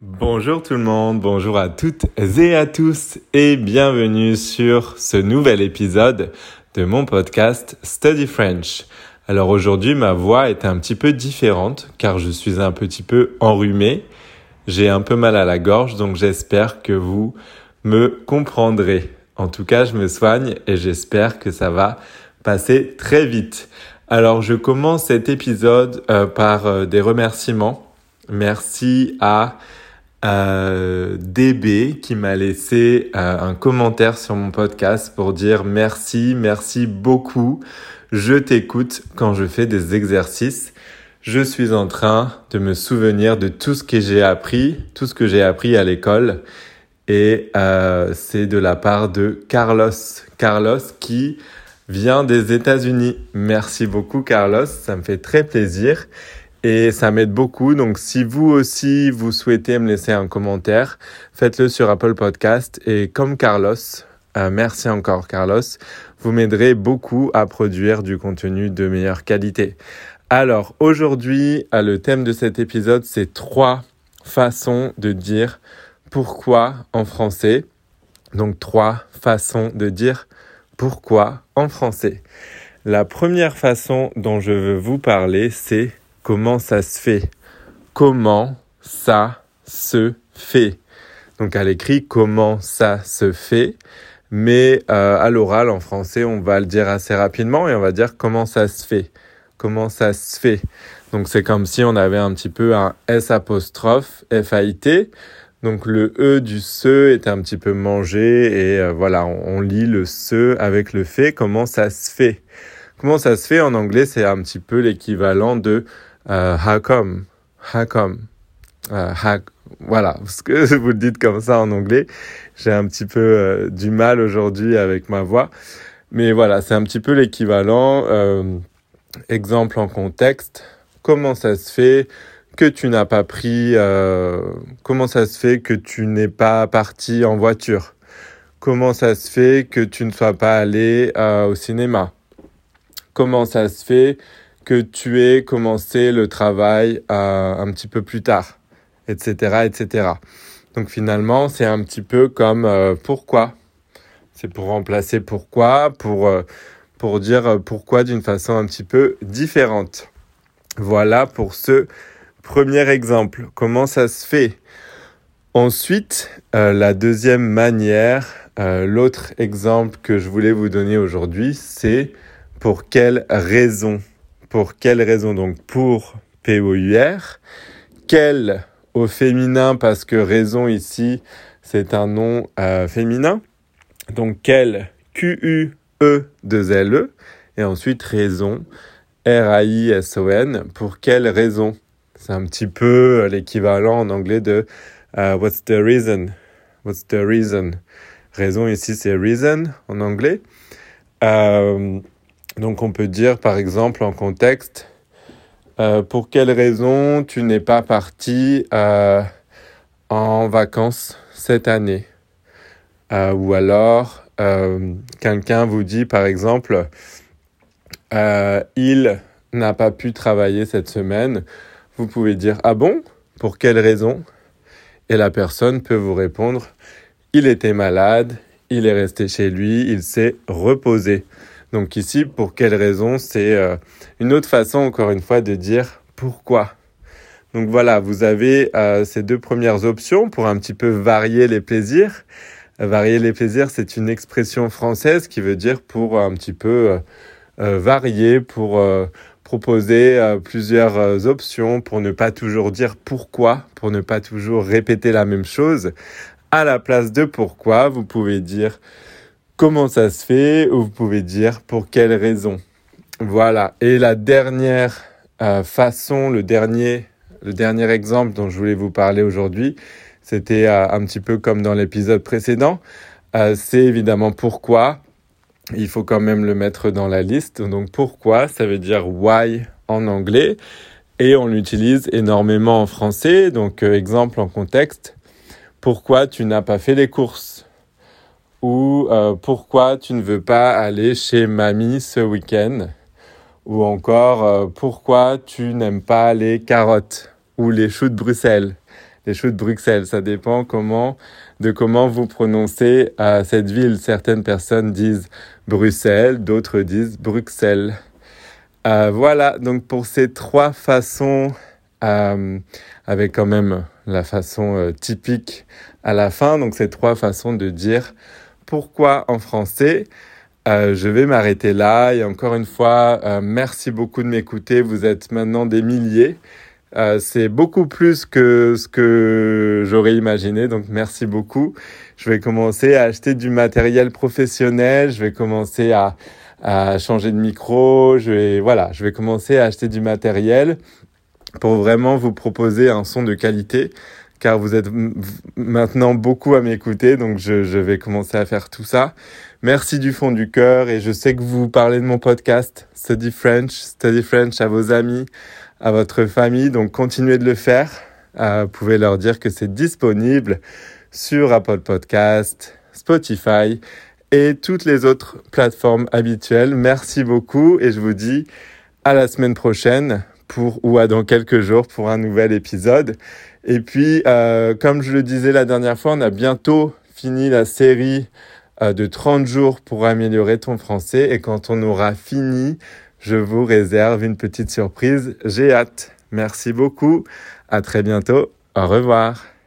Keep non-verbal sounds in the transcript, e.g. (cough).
Bonjour tout le monde, bonjour à toutes et à tous et bienvenue sur ce nouvel épisode de mon podcast Study French. Alors aujourd'hui ma voix est un petit peu différente car je suis un petit peu enrhumé. J'ai un peu mal à la gorge donc j'espère que vous me comprendrez. En tout cas je me soigne et j'espère que ça va passer très vite. Alors je commence cet épisode euh, par euh, des remerciements. Merci à euh, DB qui m'a laissé euh, un commentaire sur mon podcast pour dire merci, merci beaucoup. Je t'écoute quand je fais des exercices. Je suis en train de me souvenir de tout ce que j'ai appris, tout ce que j'ai appris à l'école. Et euh, c'est de la part de Carlos. Carlos qui vient des États-Unis. Merci beaucoup Carlos, ça me fait très plaisir et ça m'aide beaucoup. Donc si vous aussi vous souhaitez me laisser un commentaire, faites-le sur Apple Podcast et comme Carlos, euh, merci encore Carlos, vous m'aiderez beaucoup à produire du contenu de meilleure qualité. Alors aujourd'hui, euh, le thème de cet épisode, c'est trois façons de dire pourquoi en français. Donc trois façons de dire pourquoi en français. La première façon dont je veux vous parler, c'est comment ça se fait? Comment ça se fait? Donc à l'écrit, comment ça se fait? Mais euh, à l'oral, en français, on va le dire assez rapidement et on va dire comment ça se fait. Comment ça se fait? Donc c'est comme si on avait un petit peu un S apostrophe F-A-I-T. Donc le E du se est un petit peu mangé et euh, voilà, on, on, lit le se avec le fait. Comment ça se fait? Comment ça se fait en anglais C'est un petit peu l'équivalent de how come, how come, euh, voilà, (laughs) parce que vous le dites comme ça en anglais, j'ai un petit peu euh, du mal aujourd'hui avec ma voix, mais voilà, c'est un petit peu l'équivalent. Euh, exemple en contexte, comment ça se fait que tu n'as pas pris, comment ça se fait que tu n'es pas parti en voiture, comment ça se fait que tu ne sois pas allé au cinéma, comment ça se fait que tu aies commencé le travail euh, un petit peu plus tard, etc., etc. Donc finalement, c'est un petit peu comme euh, pourquoi? C'est pour remplacer pourquoi, pour, euh, pour dire pourquoi d'une façon un petit peu différente. Voilà pour ce premier exemple. Comment ça se fait? Ensuite, la deuxième manière, l'autre exemple que je voulais vous donner aujourd'hui, c'est pour quelle raison? Pour quelle raison Donc pour P-O-U-R. Quelle au féminin parce que raison ici c'est un nom euh, féminin. Donc quelle Q-U-E-2-L-E. Et ensuite raison R-A-I-S-O-N. Pour quelle raison? C'est un petit peu l'équivalent en anglais de uh, What's the reason? What's the reason? Raison ici c'est reason en anglais. Euh, donc on peut dire par exemple en contexte, euh, pour quelle raison tu n'es pas parti euh, en vacances cette année? Euh, Ou alors quelqu'un vous dit par exemple, il n'a pas pu travailler cette semaine. Vous pouvez dire ah bon? Pour quelle raison Et la personne peut vous répondre, il était malade, il est resté chez lui, il s'est reposé. Donc ici, pour quelle raison C'est euh, une autre façon, encore une fois, de dire pourquoi. Donc voilà, vous avez euh, ces deux premières options pour un petit peu varier les plaisirs. varier les plaisirs, c'est une expression française qui veut dire pour un petit peu euh, varier, pour proposer plusieurs options, pour ne pas toujours dire pourquoi, pour ne pas toujours répéter la même chose. À la place de pourquoi, vous pouvez dire comment ça se fait ou vous pouvez dire pour quelle raison. Voilà. Et la dernière euh, façon, le dernier, le dernier exemple dont je voulais vous parler aujourd'hui, c'était euh, un petit peu comme dans l'épisode précédent. Euh, c'est évidemment pourquoi. Il faut quand même le mettre dans la liste. Donc pourquoi, ça veut dire why en anglais. Et on l'utilise énormément en français. Donc exemple en contexte. Pourquoi tu n'as pas fait les courses? Ou euh, pourquoi tu ne veux pas aller chez mamie ce week-end? Ou encore euh, pourquoi tu n'aimes pas les carottes ou les choux de Bruxelles? les choux de Bruxelles. Ça dépend comment, de comment vous prononcez à cette ville. Certaines personnes disent Bruxelles, d'autres disent Bruxelles. Euh, voilà, donc pour ces trois façons, euh, avec quand même la façon euh, typique à la fin, donc ces trois façons de dire pourquoi en français. Euh, je vais m'arrêter là et encore une fois, euh, merci beaucoup de m'écouter. Vous êtes maintenant des milliers. Euh, c'est beaucoup plus que ce que j'aurais imaginé, donc merci beaucoup. Je vais commencer à acheter du matériel professionnel, je vais commencer à, à changer de micro, je vais, voilà, je vais commencer à acheter du matériel pour vraiment vous proposer un son de qualité car vous êtes maintenant beaucoup à m'écouter, donc je, vais commencer à faire tout ça. Merci du fond du cœur et je sais que vous parlez de mon podcast Study French, Study French à vos amis, à votre famille, donc continuez de le faire. Euh, vous pouvez leur dire que c'est disponible sur Apple Podcast, Spotify et toutes les autres plateformes habituelles. Merci beaucoup et je vous dis à la semaine prochaine pour ou à dans quelques jours pour un nouvel épisode. Et puis, euh, comme je le disais la dernière fois, on a bientôt fini la série euh, de 30 jours pour améliorer ton français. Et quand on aura fini, je vous réserve une petite surprise. J'ai hâte. Merci beaucoup. À très bientôt. Au revoir.